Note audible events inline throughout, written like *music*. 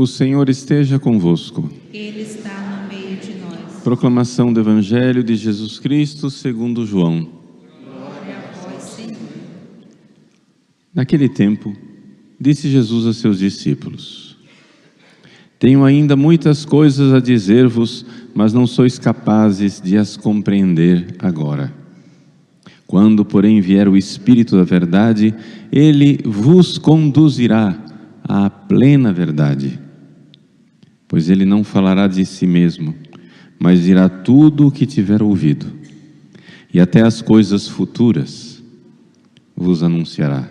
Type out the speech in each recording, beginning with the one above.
O Senhor esteja convosco. Ele está no meio de nós. Proclamação do Evangelho de Jesus Cristo segundo João. Glória a vós, Senhor. Naquele tempo, disse Jesus a seus discípulos: Tenho ainda muitas coisas a dizer-vos, mas não sois capazes de as compreender agora. Quando, porém, vier o Espírito da Verdade, ele vos conduzirá à plena verdade. Pois ele não falará de si mesmo, mas dirá tudo o que tiver ouvido, e até as coisas futuras vos anunciará.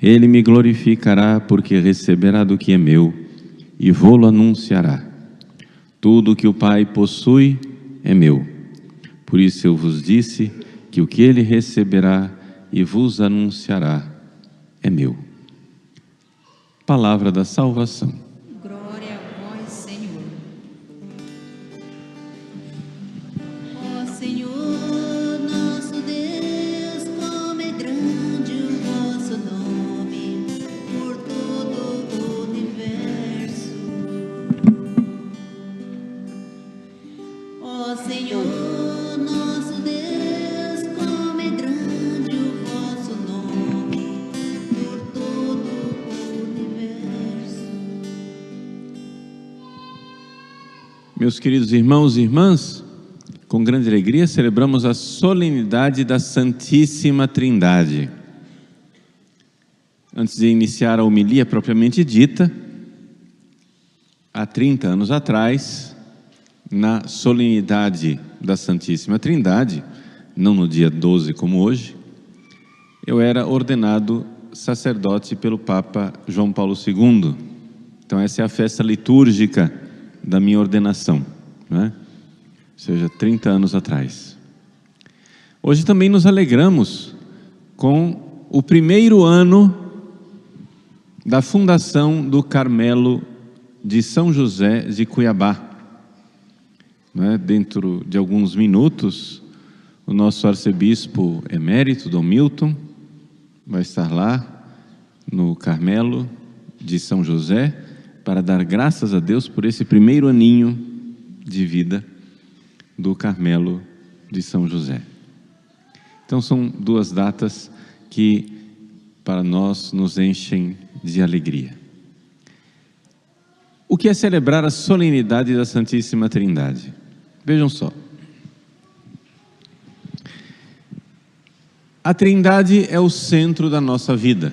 Ele me glorificará, porque receberá do que é meu e vô-lo anunciará. Tudo o que o Pai possui é meu. Por isso eu vos disse que o que ele receberá e vos anunciará é meu. Palavra da salvação. Meus queridos irmãos e irmãs, com grande alegria celebramos a solenidade da Santíssima Trindade. Antes de iniciar a homilia propriamente dita, há 30 anos atrás, na solenidade da Santíssima Trindade, não no dia 12 como hoje, eu era ordenado sacerdote pelo Papa João Paulo II. Então, essa é a festa litúrgica da minha ordenação, né? ou seja, 30 anos atrás. Hoje também nos alegramos com o primeiro ano da fundação do Carmelo de São José de Cuiabá. Né? Dentro de alguns minutos, o nosso arcebispo emérito, Dom Milton, vai estar lá no Carmelo de São José para dar graças a Deus por esse primeiro aninho de vida do Carmelo de São José. Então são duas datas que para nós nos enchem de alegria. O que é celebrar a solenidade da Santíssima Trindade? Vejam só. A Trindade é o centro da nossa vida.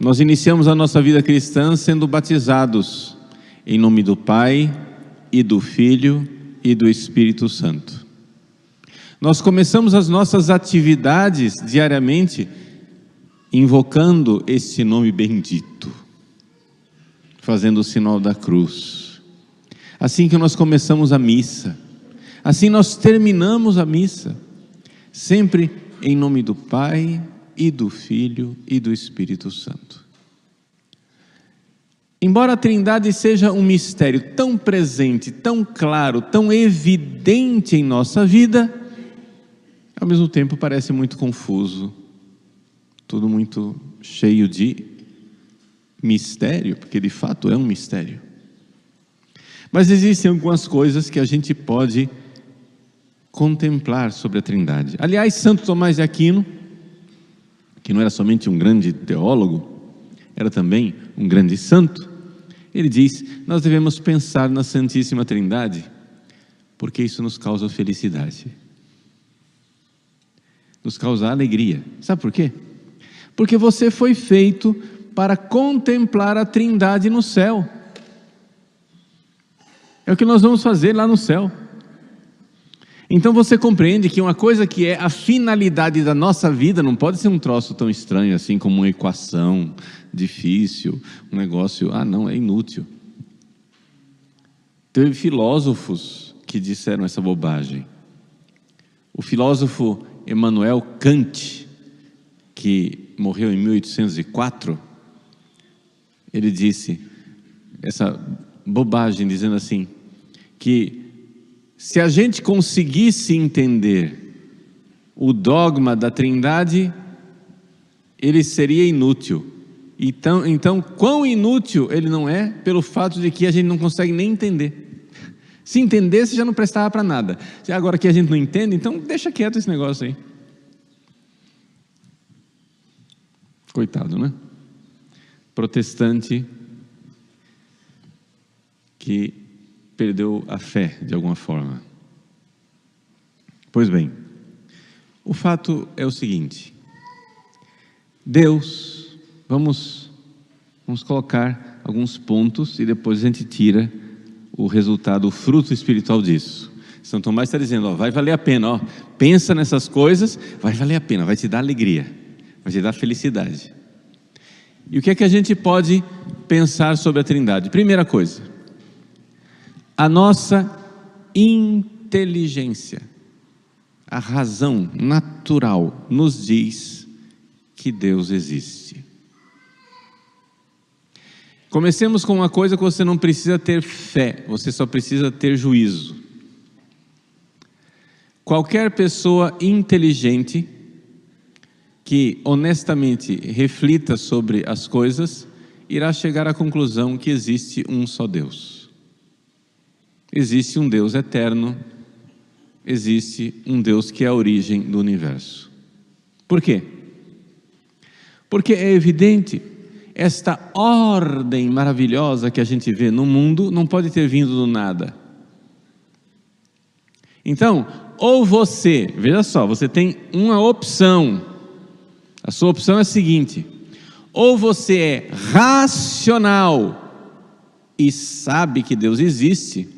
Nós iniciamos a nossa vida cristã sendo batizados em nome do Pai e do Filho e do Espírito Santo. Nós começamos as nossas atividades diariamente invocando esse nome bendito, fazendo o sinal da cruz. Assim que nós começamos a missa, assim nós terminamos a missa, sempre em nome do Pai e do Filho e do Espírito Santo. Embora a Trindade seja um mistério tão presente, tão claro, tão evidente em nossa vida, ao mesmo tempo parece muito confuso, tudo muito cheio de mistério, porque de fato é um mistério. Mas existem algumas coisas que a gente pode contemplar sobre a Trindade. Aliás, Santo Tomás de Aquino, que não era somente um grande teólogo, era também um grande santo, ele diz: Nós devemos pensar na Santíssima Trindade, porque isso nos causa felicidade, nos causa alegria. Sabe por quê? Porque você foi feito para contemplar a Trindade no céu. É o que nós vamos fazer lá no céu. Então você compreende que uma coisa que é a finalidade da nossa vida não pode ser um troço tão estranho assim como uma equação difícil, um negócio, ah, não, é inútil. Teve filósofos que disseram essa bobagem. O filósofo Emmanuel Kant, que morreu em 1804, ele disse essa bobagem, dizendo assim: que se a gente conseguisse entender o dogma da Trindade, ele seria inútil. Então, então, quão inútil ele não é pelo fato de que a gente não consegue nem entender. Se entendesse, já não prestava para nada. Agora que a gente não entende, então deixa quieto esse negócio aí. Coitado, né? Protestante que perdeu a fé de alguma forma. Pois bem, o fato é o seguinte: Deus, vamos, vamos colocar alguns pontos e depois a gente tira o resultado, o fruto espiritual disso. São Tomás está dizendo: ó, vai valer a pena, ó, pensa nessas coisas, vai valer a pena, vai te dar alegria, vai te dar felicidade. E o que é que a gente pode pensar sobre a Trindade? Primeira coisa, a nossa inteligência, a razão natural nos diz que Deus existe. Comecemos com uma coisa que você não precisa ter fé, você só precisa ter juízo. Qualquer pessoa inteligente que honestamente reflita sobre as coisas irá chegar à conclusão que existe um só Deus. Existe um Deus eterno, existe um Deus que é a origem do universo. Por quê? Porque é evidente, esta ordem maravilhosa que a gente vê no mundo não pode ter vindo do nada. Então, ou você, veja só, você tem uma opção. A sua opção é a seguinte: ou você é racional e sabe que Deus existe,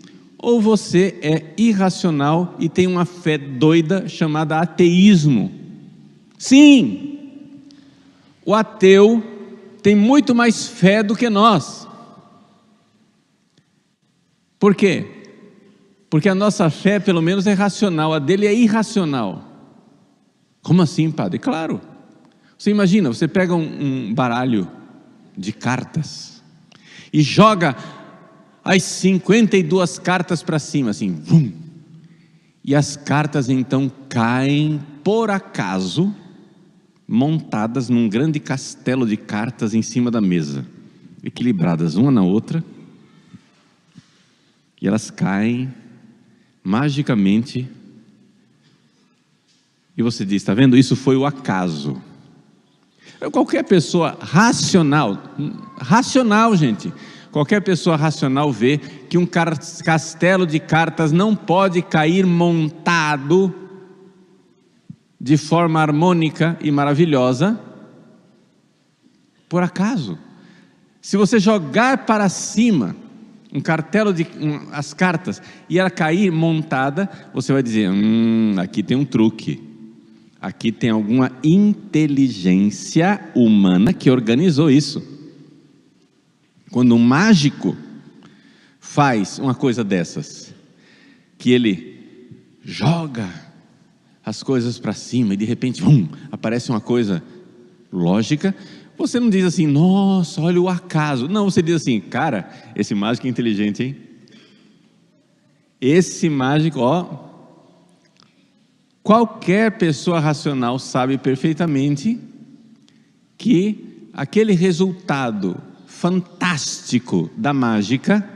ou você é irracional e tem uma fé doida chamada ateísmo. Sim, o ateu tem muito mais fé do que nós. Por quê? Porque a nossa fé, pelo menos, é racional, a dele é irracional. Como assim, padre? Claro. Você imagina, você pega um, um baralho de cartas e joga as 52 cartas para cima, assim, vum. E as cartas então caem por acaso, montadas num grande castelo de cartas em cima da mesa, equilibradas uma na outra, e elas caem magicamente. E você diz: está vendo? Isso foi o acaso. Qualquer pessoa racional, racional, gente, qualquer pessoa racional vê que um castelo de cartas não pode cair montado de forma harmônica e maravilhosa por acaso. Se você jogar para cima um cartelo de um, as cartas e ela cair montada, você vai dizer: hum, aqui tem um truque. Aqui tem alguma inteligência humana que organizou isso. Quando um mágico faz uma coisa dessas, que ele joga as coisas para cima e de repente, vum, aparece uma coisa lógica, você não diz assim, nossa, olha o acaso. Não, você diz assim, cara, esse mágico é inteligente, hein? Esse mágico, ó, qualquer pessoa racional sabe perfeitamente que aquele resultado fantástico da mágica,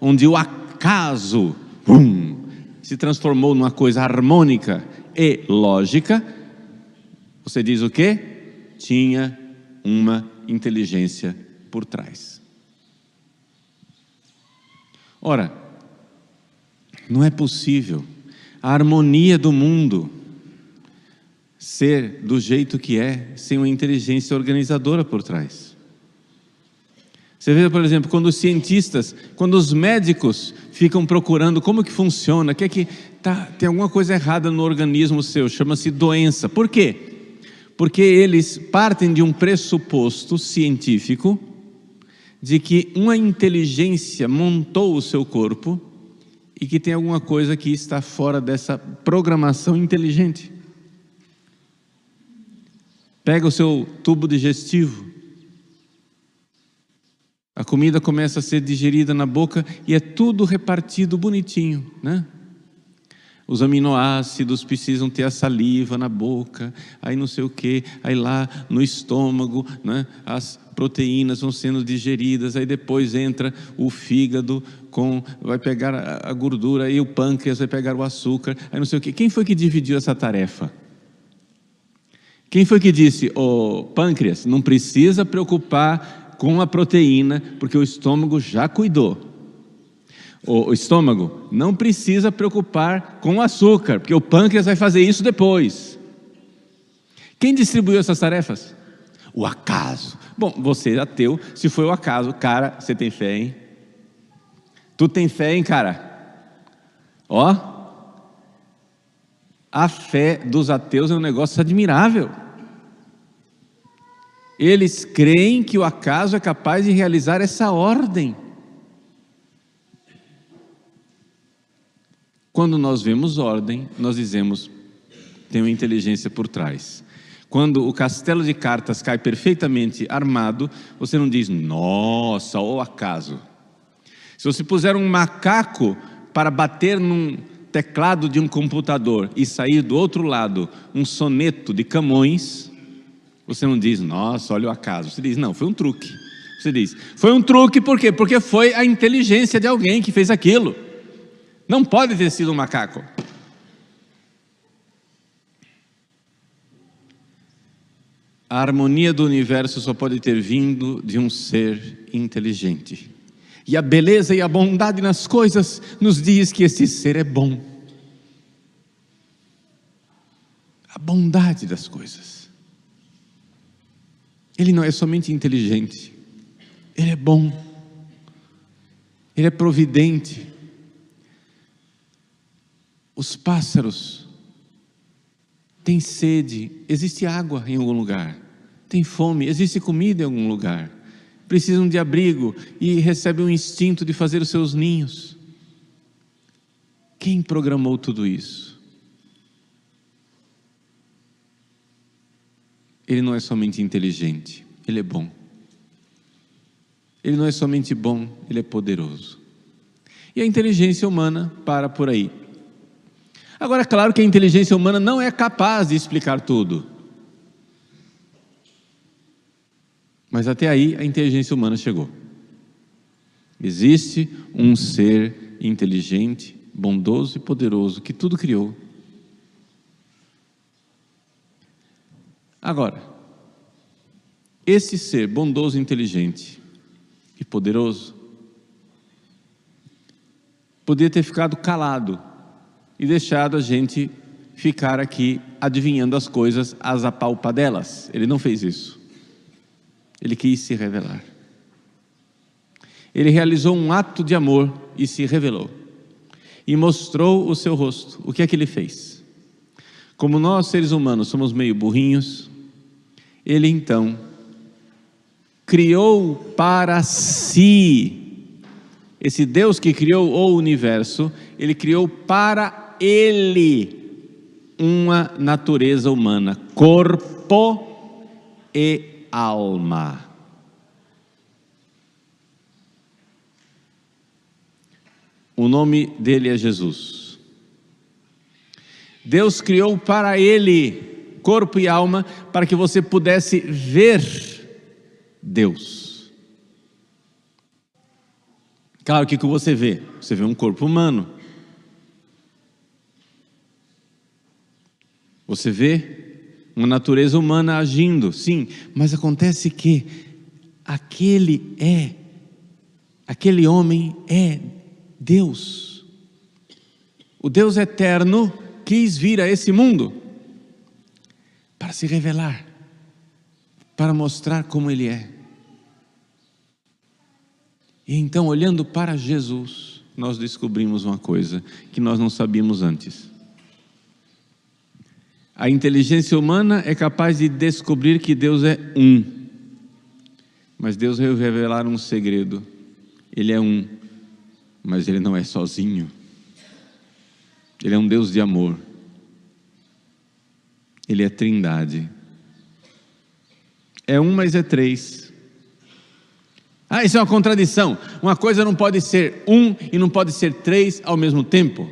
onde o acaso pum, se transformou numa coisa harmônica e lógica, você diz o que? Tinha uma inteligência por trás. Ora, não é possível a harmonia do mundo ser do jeito que é, sem uma inteligência organizadora por trás. Você vê, por exemplo, quando os cientistas, quando os médicos ficam procurando como que funciona, que é que tá, tem alguma coisa errada no organismo seu, chama-se doença. Por quê? Porque eles partem de um pressuposto científico de que uma inteligência montou o seu corpo e que tem alguma coisa que está fora dessa programação inteligente. Pega o seu tubo digestivo, a comida começa a ser digerida na boca e é tudo repartido bonitinho, né? os aminoácidos precisam ter a saliva na boca, aí não sei o que, aí lá no estômago, né, as proteínas vão sendo digeridas, aí depois entra o fígado com, vai pegar a, gordura, aí o pâncreas vai pegar o açúcar, aí não sei o que. Quem foi que dividiu essa tarefa? Quem foi que disse, ô pâncreas, não precisa preocupar com a proteína, porque o estômago já cuidou. O, estômago não precisa preocupar com o açúcar, porque o pâncreas vai fazer isso depois. Quem distribuiu essas tarefas? O acaso. Bom, você é ateu, se foi o acaso, cara, você tem fé, hein? Tu tem fé, hein, cara? Ó, a fé dos ateus é um negócio admirável. Eles creem que o acaso é capaz de realizar essa ordem. Quando nós vemos ordem, nós dizemos, tem uma inteligência por trás. Quando o castelo de cartas cai perfeitamente armado, você não diz, nossa, ou acaso. Se você puser um macaco para bater num teclado de um computador e sair do outro lado um soneto de Camões, você não diz, nossa, olha o acaso. Você diz, não, foi um truque. Você diz, foi um truque por quê? Porque foi a inteligência de alguém que fez aquilo. Não pode ter sido um macaco. A harmonia do universo só pode ter vindo de um ser inteligente. E a beleza e a bondade nas coisas nos diz que esse ser é bom. A bondade das coisas. Ele não é somente inteligente, ele é bom, ele é providente. Os pássaros têm sede, existe água em algum lugar, tem fome, existe comida em algum lugar, precisam de abrigo e recebem um instinto de fazer os seus ninhos. Quem programou tudo isso? Ele não é somente inteligente, ele é bom. Ele não é somente bom, ele é poderoso. E a inteligência humana para por aí. Agora, é claro que a inteligência humana não é capaz de explicar tudo. Mas até aí a inteligência humana chegou. Existe um ser inteligente, bondoso e poderoso que tudo criou. Agora, esse ser bondoso, inteligente e poderoso poderia ter ficado calado e deixado a gente ficar aqui adivinhando as coisas às apalpadelas. Ele não fez isso. Ele quis se revelar. Ele realizou um ato de amor e se revelou. E mostrou o seu rosto. O que é que ele fez? Como nós, seres humanos, somos meio burrinhos, ele então criou para si. Esse Deus que criou o universo, ele criou para ele uma natureza humana, corpo e alma. O nome dele é Jesus. Deus criou para ele corpo e alma para que você pudesse ver Deus. Claro, o que, que você vê? Você vê um corpo humano. Você vê uma natureza humana agindo, sim, mas acontece que aquele é, aquele homem é Deus. O Deus eterno quis vir a esse mundo para se revelar, para mostrar como Ele é. E então, olhando para Jesus, nós descobrimos uma coisa que nós não sabíamos antes. A inteligência humana é capaz de descobrir que Deus é um, mas Deus veio revelar um segredo: Ele é um, mas Ele não é sozinho. Ele é um Deus de amor. Ele é trindade. É um, mas é três. Ah, isso é uma contradição. Uma coisa não pode ser um e não pode ser três ao mesmo tempo.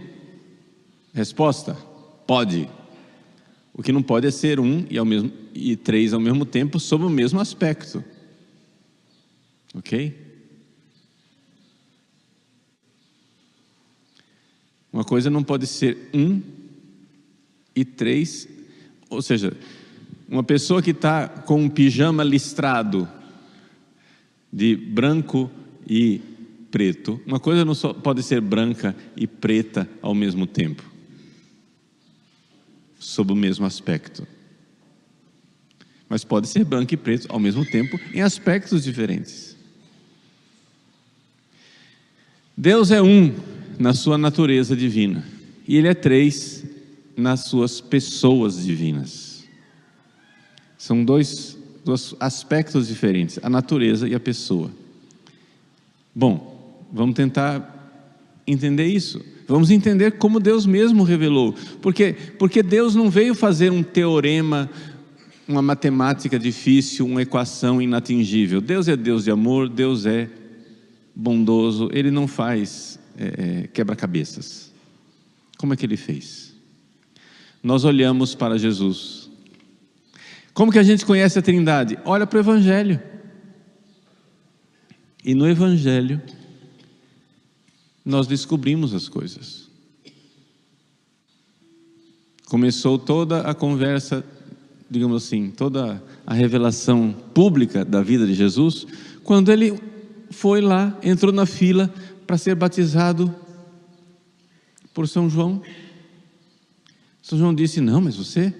Resposta: pode. O que não pode é ser um e, ao mesmo, e três ao mesmo tempo sob o mesmo aspecto. Ok? Uma coisa não pode ser um e três, ou seja, uma pessoa que está com um pijama listrado de branco e preto, uma coisa não só pode ser branca e preta ao mesmo tempo, sob o mesmo aspecto. Mas pode ser branco e preto ao mesmo tempo em aspectos diferentes. Deus é um na sua natureza divina e Ele é três nas suas pessoas divinas. São dois, dois aspectos diferentes, a natureza e a pessoa. Bom, vamos tentar entender isso. Vamos entender como Deus mesmo revelou. Porque, porque Deus não veio fazer um teorema, uma matemática difícil, uma equação inatingível. Deus é Deus de amor, Deus é bondoso, Ele não faz é, quebra-cabeças. Como é que Ele fez? Nós olhamos para Jesus. Como que a gente conhece a Trindade? Olha para o Evangelho. E no Evangelho, nós descobrimos as coisas. Começou toda a conversa, digamos assim, toda a revelação pública da vida de Jesus, quando ele foi lá, entrou na fila para ser batizado por São João. São João disse: Não, mas você,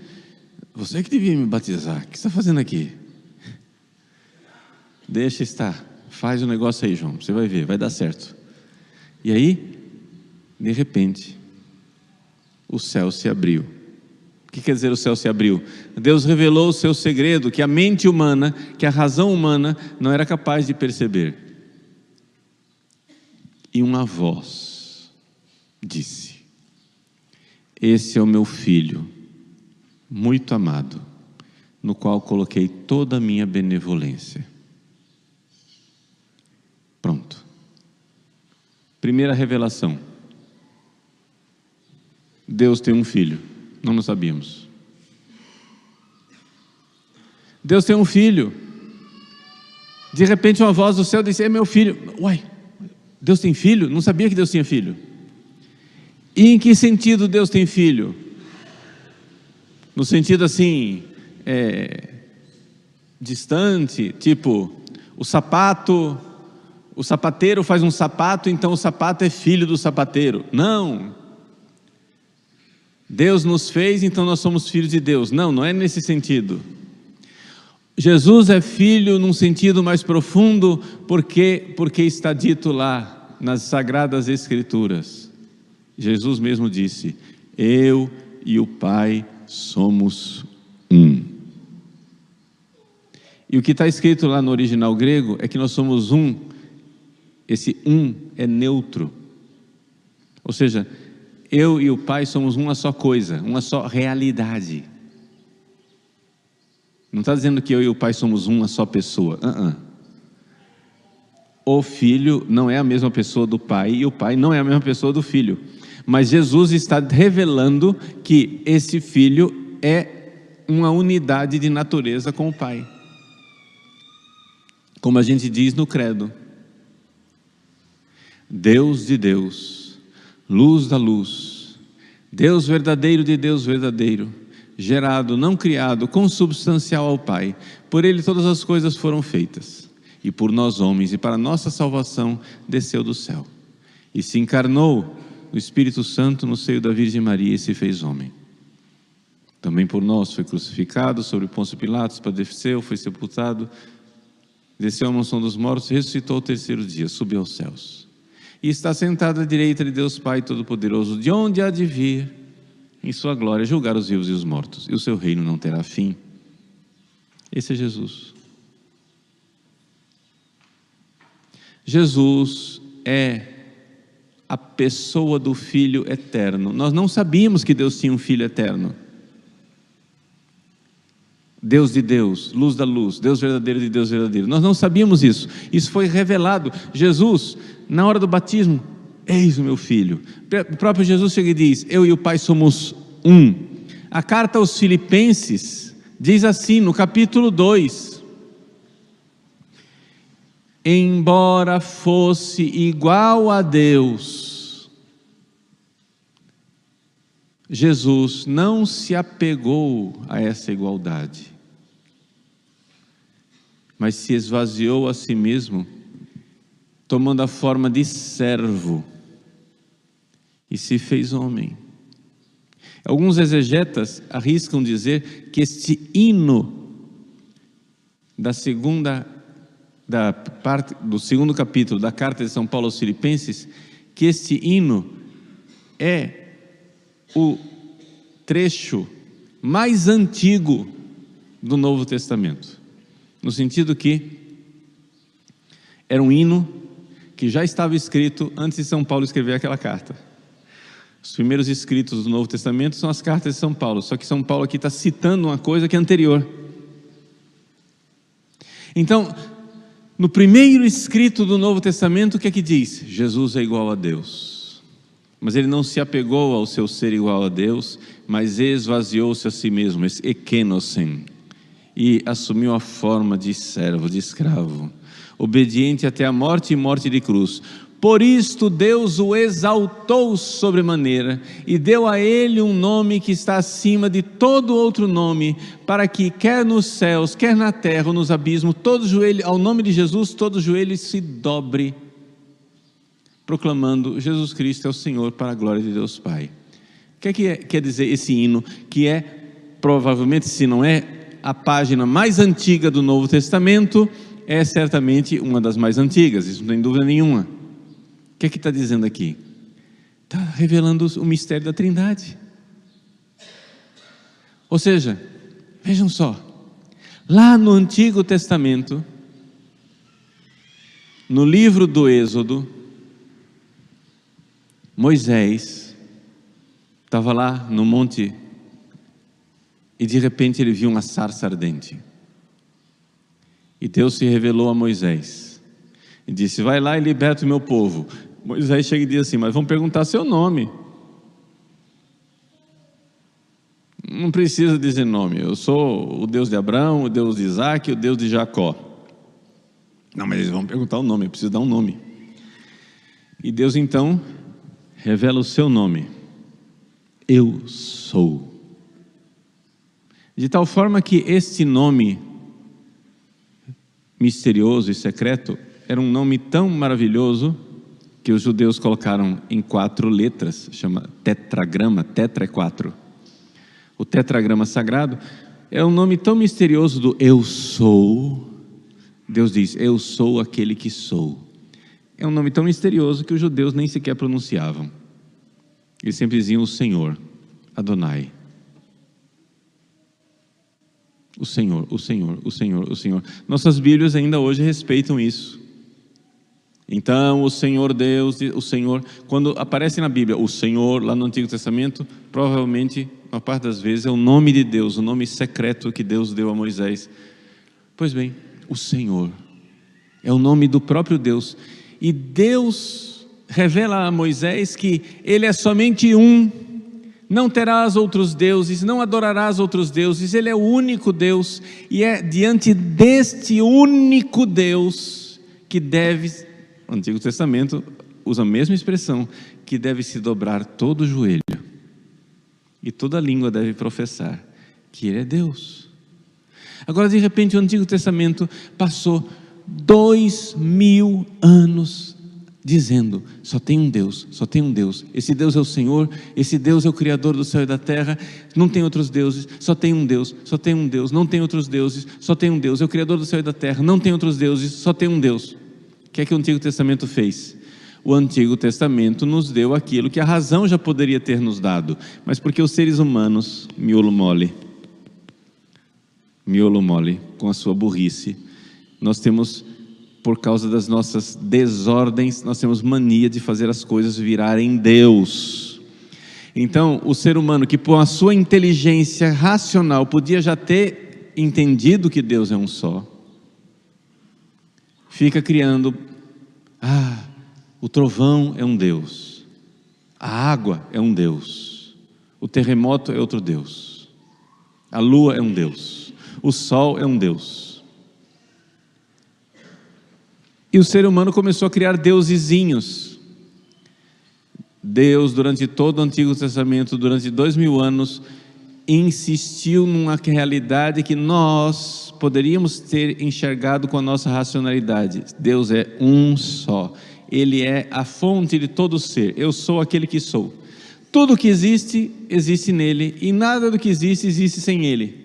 você que devia me batizar, o que está fazendo aqui? Deixa estar, faz o negócio aí, João, você vai ver, vai dar certo. E aí, de repente, o céu se abriu. O que quer dizer o céu se abriu? Deus revelou o seu segredo que a mente humana, que a razão humana não era capaz de perceber. E uma voz disse: Esse é o meu filho, muito amado, no qual coloquei toda a minha benevolência. Pronto. Primeira revelação. Deus tem um filho. Não nos sabíamos. Deus tem um filho. De repente, uma voz do céu disse: É meu filho. Uai, Deus tem filho? Não sabia que Deus tinha filho. E em que sentido Deus tem filho? No sentido assim, é, distante, tipo, o sapato, o sapateiro faz um sapato, então o sapato é filho do sapateiro. Não. Deus nos fez, então nós somos filhos de Deus. Não, não é nesse sentido. Jesus é filho num sentido mais profundo, porque porque está dito lá nas sagradas escrituras. Jesus mesmo disse: "Eu e o Pai somos um". E o que está escrito lá no original grego é que nós somos um. Esse um é neutro. Ou seja, eu e o Pai somos uma só coisa, uma só realidade. Não está dizendo que eu e o Pai somos uma só pessoa. Uh -uh. O Filho não é a mesma pessoa do Pai e o Pai não é a mesma pessoa do Filho. Mas Jesus está revelando que esse Filho é uma unidade de natureza com o Pai. Como a gente diz no Credo. Deus de Deus, luz da luz, Deus verdadeiro de Deus verdadeiro, gerado, não criado, consubstancial ao Pai. Por ele todas as coisas foram feitas, e por nós homens, e para nossa salvação, desceu do céu. E se encarnou o Espírito Santo no seio da Virgem Maria e se fez homem. Também por nós foi crucificado sobre Pôncio Pilatos, padeceu, foi sepultado, desceu à mansão dos mortos, ressuscitou ao terceiro dia, subiu aos céus e está sentado à direita de Deus Pai Todo-Poderoso, de onde há de vir, em sua glória, julgar os vivos e os mortos, e o seu reino não terá fim. Esse é Jesus. Jesus é a pessoa do Filho eterno. Nós não sabíamos que Deus tinha um Filho eterno. Deus de Deus, luz da luz, Deus verdadeiro de Deus verdadeiro. Nós não sabíamos isso. Isso foi revelado. Jesus, na hora do batismo, Eis o meu filho. O próprio Jesus chega e diz: Eu e o Pai somos um. A carta aos Filipenses diz assim, no capítulo 2: Embora fosse igual a Deus, Jesus não se apegou a essa igualdade, mas se esvaziou a si mesmo, tomando a forma de servo e se fez homem. Alguns exegetas arriscam dizer que este hino da segunda da parte do segundo capítulo da carta de São Paulo aos Filipenses, que este hino é o trecho mais antigo do Novo Testamento, no sentido que era um hino que já estava escrito antes de São Paulo escrever aquela carta. Os primeiros escritos do Novo Testamento são as cartas de São Paulo, só que São Paulo aqui está citando uma coisa que é anterior. Então, no primeiro escrito do Novo Testamento, o que é que diz? Jesus é igual a Deus. Mas ele não se apegou ao seu ser igual a Deus, mas esvaziou-se a si mesmo, ekenosen, e assumiu a forma de servo, de escravo, obediente até a morte e morte de cruz. Por isto Deus o exaltou sobremaneira e deu a ele um nome que está acima de todo outro nome, para que quer nos céus, quer na terra ou nos abismos, todo joelho, ao nome de Jesus, todo joelho se dobre, proclamando Jesus Cristo é o Senhor para a glória de Deus Pai. O que, é que é, quer dizer esse hino, que é provavelmente, se não é a página mais antiga do Novo Testamento, é certamente uma das mais antigas, isso não tem dúvida nenhuma. O que é que está dizendo aqui? Está revelando o mistério da Trindade. Ou seja, vejam só, lá no Antigo Testamento, no livro do Êxodo, Moisés estava lá no monte e de repente ele viu uma sarça ardente. E Deus se revelou a Moisés e disse: Vai lá e liberta o meu povo. Moisés chega e diz assim: Mas vão perguntar seu nome. Não precisa dizer nome. Eu sou o Deus de Abraão, o Deus de Isaac, o Deus de Jacó. Não, mas eles vão perguntar o nome, eu preciso dar um nome. E Deus então revela o seu nome. Eu sou. De tal forma que este nome misterioso e secreto era um nome tão maravilhoso que os judeus colocaram em quatro letras, chama tetragrama, tetra é quatro. O tetragrama sagrado é um nome tão misterioso do eu sou. Deus diz: Eu sou aquele que sou. É um nome tão misterioso que os judeus nem sequer pronunciavam. Eles sempre diziam o Senhor, Adonai. O Senhor, o Senhor, o Senhor, o Senhor. Nossas Bíblias ainda hoje respeitam isso. Então, o Senhor Deus, o Senhor, quando aparece na Bíblia o Senhor, lá no Antigo Testamento, provavelmente, uma parte das vezes, é o nome de Deus, o nome secreto que Deus deu a Moisés. Pois bem, o Senhor é o nome do próprio Deus. E Deus revela a Moisés que Ele é somente um, não terás outros deuses, não adorarás outros deuses, Ele é o único Deus, e é diante deste único Deus que deve o Antigo Testamento usa a mesma expressão, que deve se dobrar todo o joelho e toda língua deve professar que Ele é Deus. Agora, de repente, o Antigo Testamento passou dois mil anos dizendo: só tem um Deus, só tem um Deus. Esse Deus é o Senhor, esse Deus é o Criador do céu e da terra. Não tem outros deuses, só tem um Deus, só tem um Deus. Não tem outros deuses, só tem um Deus. É o Criador do céu e da terra. Não tem outros deuses, só tem um Deus. O que é que o Antigo Testamento fez? O Antigo Testamento nos deu aquilo que a razão já poderia ter nos dado, mas porque os seres humanos, miolo mole, miolo mole, com a sua burrice, nós temos, por causa das nossas desordens, nós temos mania de fazer as coisas virarem Deus. Então, o ser humano que, por a sua inteligência racional, podia já ter entendido que Deus é um só, fica criando, ah, O trovão é um Deus. A água é um Deus. O terremoto é outro Deus. A lua é um Deus. O sol é um Deus. E o ser humano começou a criar deusezinhos. Deus, durante todo o Antigo Testamento, durante dois mil anos, insistiu numa realidade que nós poderíamos ter enxergado com a nossa racionalidade. Deus é um só. Ele é a fonte de todo ser. Eu sou aquele que sou. Tudo que existe, existe nele, e nada do que existe, existe sem ele.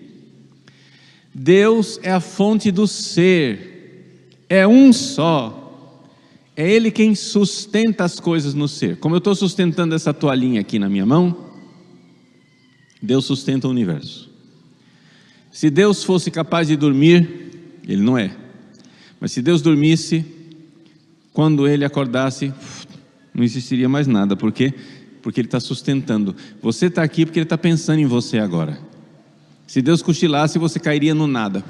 Deus é a fonte do ser, é um só. É Ele quem sustenta as coisas no ser. Como eu estou sustentando essa toalhinha aqui na minha mão, Deus sustenta o universo. Se Deus fosse capaz de dormir, Ele não é. Mas se Deus dormisse, quando Ele acordasse, não existiria mais nada. Por quê? Porque Ele está sustentando. Você está aqui porque Ele está pensando em você agora. Se Deus cochilasse, você cairia no nada.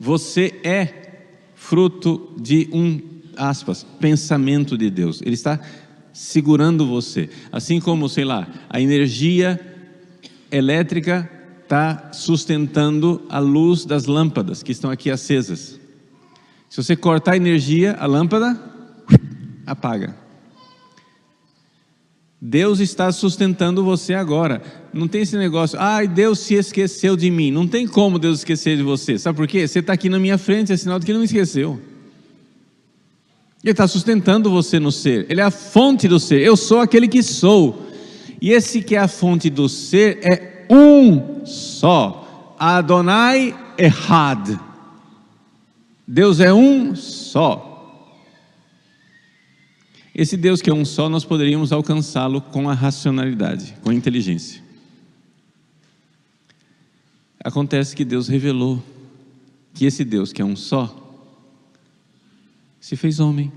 Você é fruto de um, aspas, pensamento de Deus. Ele está segurando você. Assim como, sei lá, a energia elétrica está sustentando a luz das lâmpadas que estão aqui acesas. Se você cortar a energia, a lâmpada apaga. Deus está sustentando você agora. Não tem esse negócio, ai, Deus se esqueceu de mim. Não tem como Deus esquecer de você. Sabe por quê? Você está aqui na minha frente, é sinal de que ele não esqueceu. Ele está sustentando você no ser. Ele é a fonte do ser. Eu sou aquele que sou. E esse que é a fonte do ser é um só. Adonai Ehad. Deus é um só. Esse Deus que é um só, nós poderíamos alcançá-lo com a racionalidade, com a inteligência. Acontece que Deus revelou que esse Deus que é um só, se fez homem.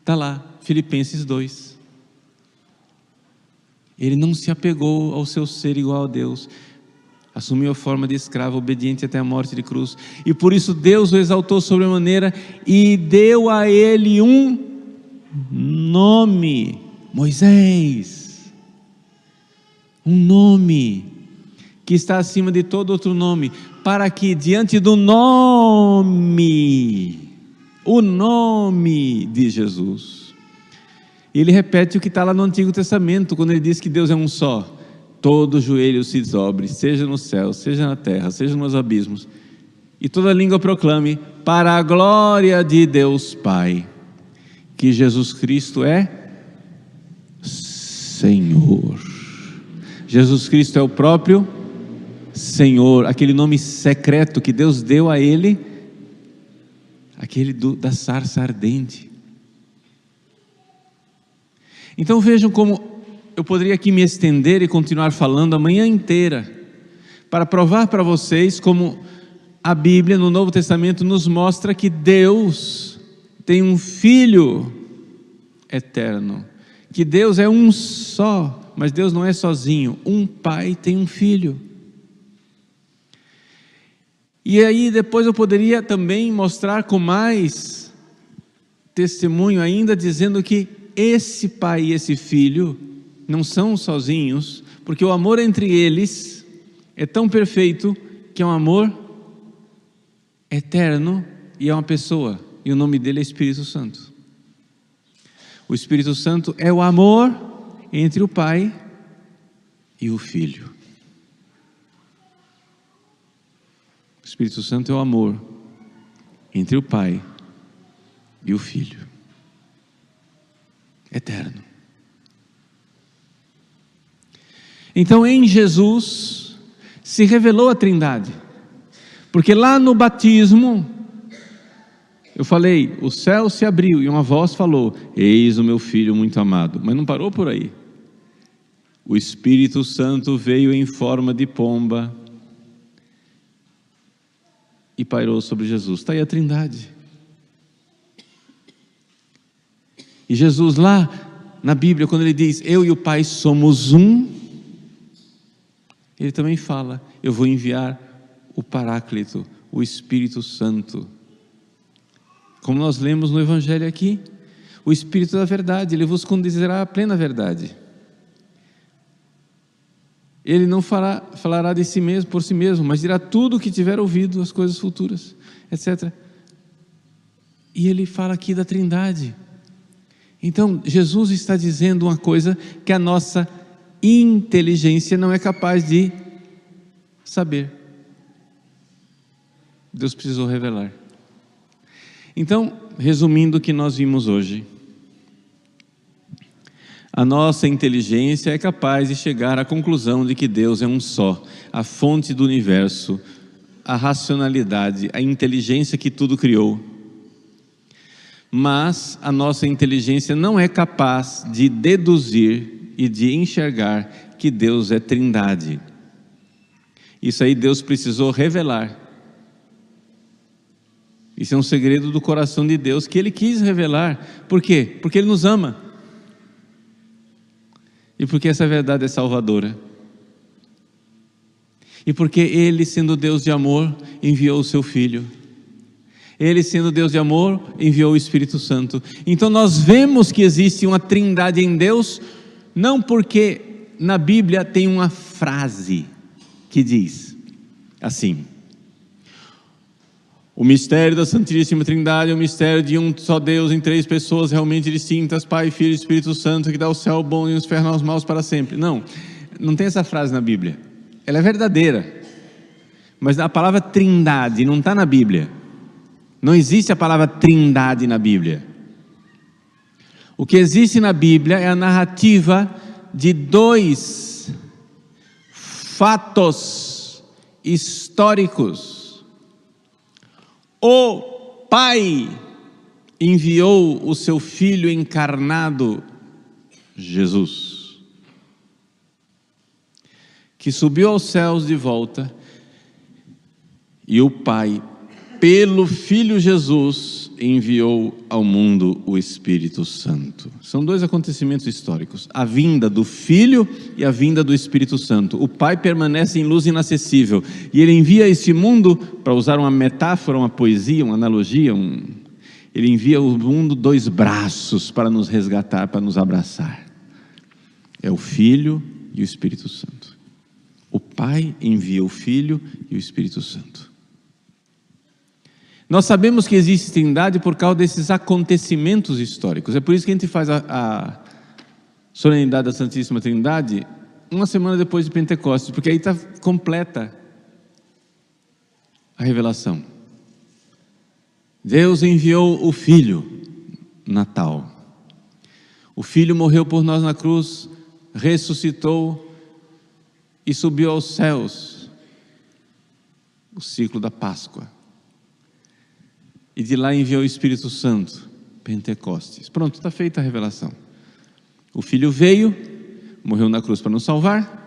Está lá, Filipenses 2. Ele não se apegou ao seu ser igual a Deus, assumiu a forma de escravo, obediente até a morte de cruz, e por isso Deus o exaltou sobremaneira e deu a ele um nome, Moisés, um nome que está acima de todo outro nome, para que diante do nome, o nome de Jesus, ele repete o que está lá no Antigo Testamento, quando ele diz que Deus é um só, todo joelho se dobre, seja no céu, seja na terra, seja nos abismos, e toda língua proclame, para a glória de Deus Pai que Jesus Cristo é Senhor. Jesus Cristo é o próprio Senhor, aquele nome secreto que Deus deu a ele, aquele do, da sarça ardente. Então vejam como eu poderia aqui me estender e continuar falando a manhã inteira, para provar para vocês como a Bíblia no Novo Testamento nos mostra que Deus tem um filho eterno. Que Deus é um só, mas Deus não é sozinho. Um pai tem um filho. E aí depois eu poderia também mostrar com mais testemunho ainda, dizendo que esse pai e esse filho não são sozinhos, porque o amor entre eles é tão perfeito que é um amor eterno e é uma pessoa e o nome dele é Espírito Santo. O Espírito Santo é o amor entre o Pai e o Filho. O Espírito Santo é o amor entre o Pai e o Filho. Eterno. Então em Jesus se revelou a Trindade. Porque lá no batismo, eu falei, o céu se abriu e uma voz falou: Eis o meu filho muito amado. Mas não parou por aí. O Espírito Santo veio em forma de pomba e pairou sobre Jesus. Está aí a Trindade. E Jesus, lá na Bíblia, quando ele diz: Eu e o Pai somos um, ele também fala: Eu vou enviar o Paráclito, o Espírito Santo Como nós lemos no Evangelho aqui, o Espírito da Verdade, ele vos conduzirá à plena verdade. Ele não fará, falará de si mesmo, por si mesmo, mas dirá tudo o que tiver ouvido, as coisas futuras, etc. E ele fala aqui da Trindade. Então, Jesus está dizendo uma coisa que a nossa inteligência não é capaz de saber. Deus precisou revelar. Então, resumindo o que nós vimos hoje, a nossa inteligência é capaz de chegar à conclusão de que Deus é um só, a fonte do universo, a racionalidade, a inteligência que tudo criou. Mas a nossa inteligência não é capaz de deduzir e de enxergar que Deus é Trindade. Isso aí Deus precisou revelar. Isso é um segredo do coração de Deus que Ele quis revelar. Por quê? Porque Ele nos ama. E porque essa verdade é salvadora. E porque Ele, sendo Deus de amor, enviou o seu Filho. Ele, sendo Deus de amor, enviou o Espírito Santo. Então nós vemos que existe uma trindade em Deus, não porque na Bíblia tem uma frase que diz assim: o mistério da Santíssima Trindade é o mistério de um só Deus em três pessoas realmente distintas, Pai, Filho e Espírito Santo, que dá o céu bom e o inferno aos maus para sempre. Não, não tem essa frase na Bíblia. Ela é verdadeira. Mas a palavra trindade não está na Bíblia. Não existe a palavra trindade na Bíblia. O que existe na Bíblia é a narrativa de dois fatos históricos. O Pai enviou o seu Filho encarnado, Jesus, que subiu aos céus de volta, e o Pai, pelo Filho Jesus, enviou ao mundo o Espírito Santo. São dois acontecimentos históricos: a vinda do Filho e a vinda do Espírito Santo. O Pai permanece em luz inacessível e ele envia este mundo, para usar uma metáfora, uma poesia, uma analogia, um... ele envia ao mundo dois braços para nos resgatar, para nos abraçar. É o Filho e o Espírito Santo. O Pai envia o Filho e o Espírito Santo. Nós sabemos que existe trindade por causa desses acontecimentos históricos. É por isso que a gente faz a, a solenidade da Santíssima Trindade uma semana depois de Pentecostes, porque aí está completa a revelação. Deus enviou o Filho, Natal. O Filho morreu por nós na cruz, ressuscitou e subiu aos céus. O ciclo da Páscoa. E de lá enviou o Espírito Santo, Pentecostes. Pronto, está feita a revelação. O Filho veio, morreu na cruz para nos salvar.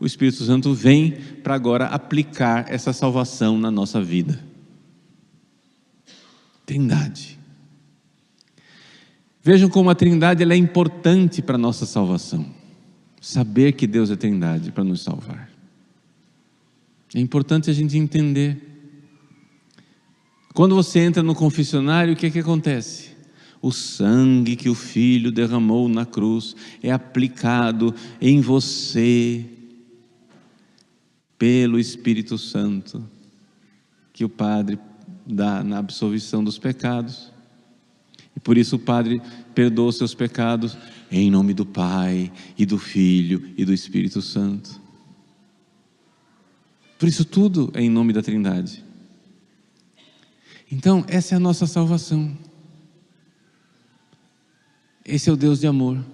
O Espírito Santo vem para agora aplicar essa salvação na nossa vida. Trindade. Vejam como a Trindade é importante para a nossa salvação. Saber que Deus é Trindade para nos salvar. É importante a gente entender. Quando você entra no confessionário, o que, é que acontece? O sangue que o Filho derramou na cruz é aplicado em você pelo Espírito Santo, que o Padre dá na absolvição dos pecados. E por isso o Padre perdoa os seus pecados em nome do Pai e do Filho e do Espírito Santo. Por isso tudo é em nome da Trindade. Então, essa é a nossa salvação. Esse é o Deus de amor.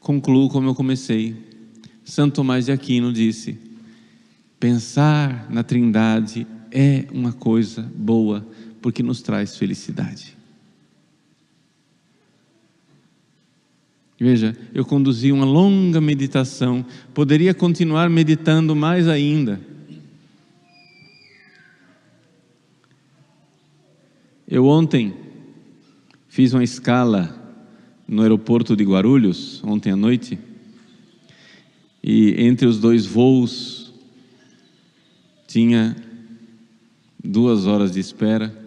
Concluo como eu comecei. Santo Tomás de Aquino disse: pensar na Trindade é uma coisa boa, porque nos traz felicidade. Veja, eu conduzi uma longa meditação, poderia continuar meditando mais ainda. Eu ontem fiz uma escala no aeroporto de Guarulhos, ontem à noite, e entre os dois voos tinha duas horas de espera,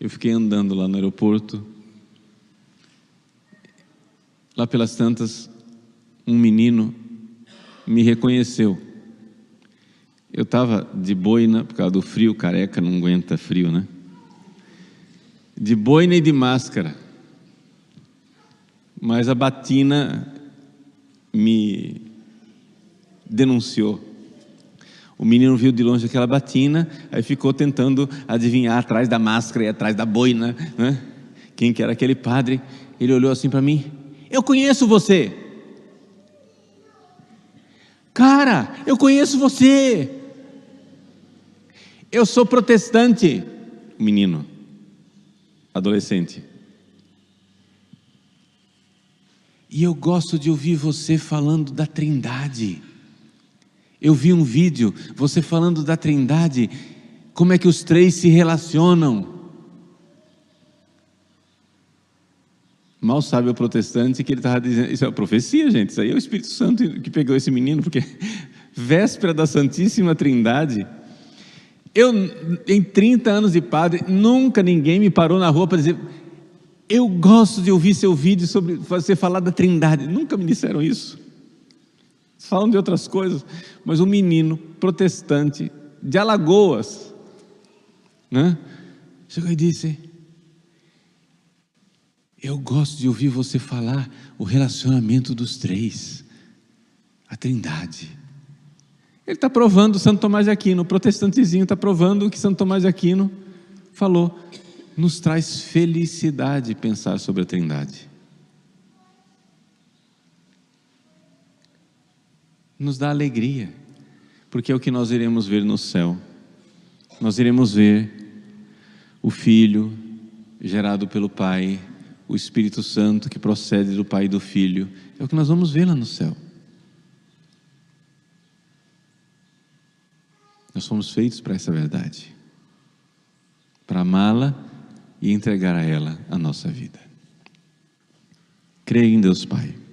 Eu fiquei andando lá no aeroporto. Lá pelas tantas, um menino me reconheceu. Eu estava de boina, por causa do frio, careca não aguenta frio, né? De boina e de máscara. Mas a batina me denunciou. O menino viu de longe aquela batina, aí ficou tentando adivinhar atrás da máscara e atrás da boina, né? Quem que era aquele padre? Ele olhou assim para mim: Eu conheço você. Cara, eu conheço você. Eu sou protestante. Menino, adolescente. E eu gosto de ouvir você falando da Trindade. Eu vi um vídeo, você falando da Trindade, como é que os três se relacionam. Mal sabe o protestante que ele estava dizendo, isso é profecia, gente, isso aí é o Espírito Santo que pegou esse menino, porque *laughs* véspera da Santíssima Trindade. Eu, em 30 anos de padre, nunca ninguém me parou na rua para dizer, eu gosto de ouvir seu vídeo sobre você falar da Trindade. Nunca me disseram isso. Falam de outras coisas, mas um menino protestante de Alagoas, né? Chegou e disse: Eu gosto de ouvir você falar o relacionamento dos três, a Trindade. Ele está provando Santo Tomás de Aquino, o protestantezinho está provando o que Santo Tomás de Aquino falou nos traz felicidade pensar sobre a Trindade. Nos dá alegria, porque é o que nós iremos ver no céu. Nós iremos ver o Filho gerado pelo Pai, o Espírito Santo que procede do Pai e do Filho. É o que nós vamos ver lá no céu. Nós somos feitos para essa verdade, para amá-la e entregar a ela a nossa vida. Creia em Deus Pai.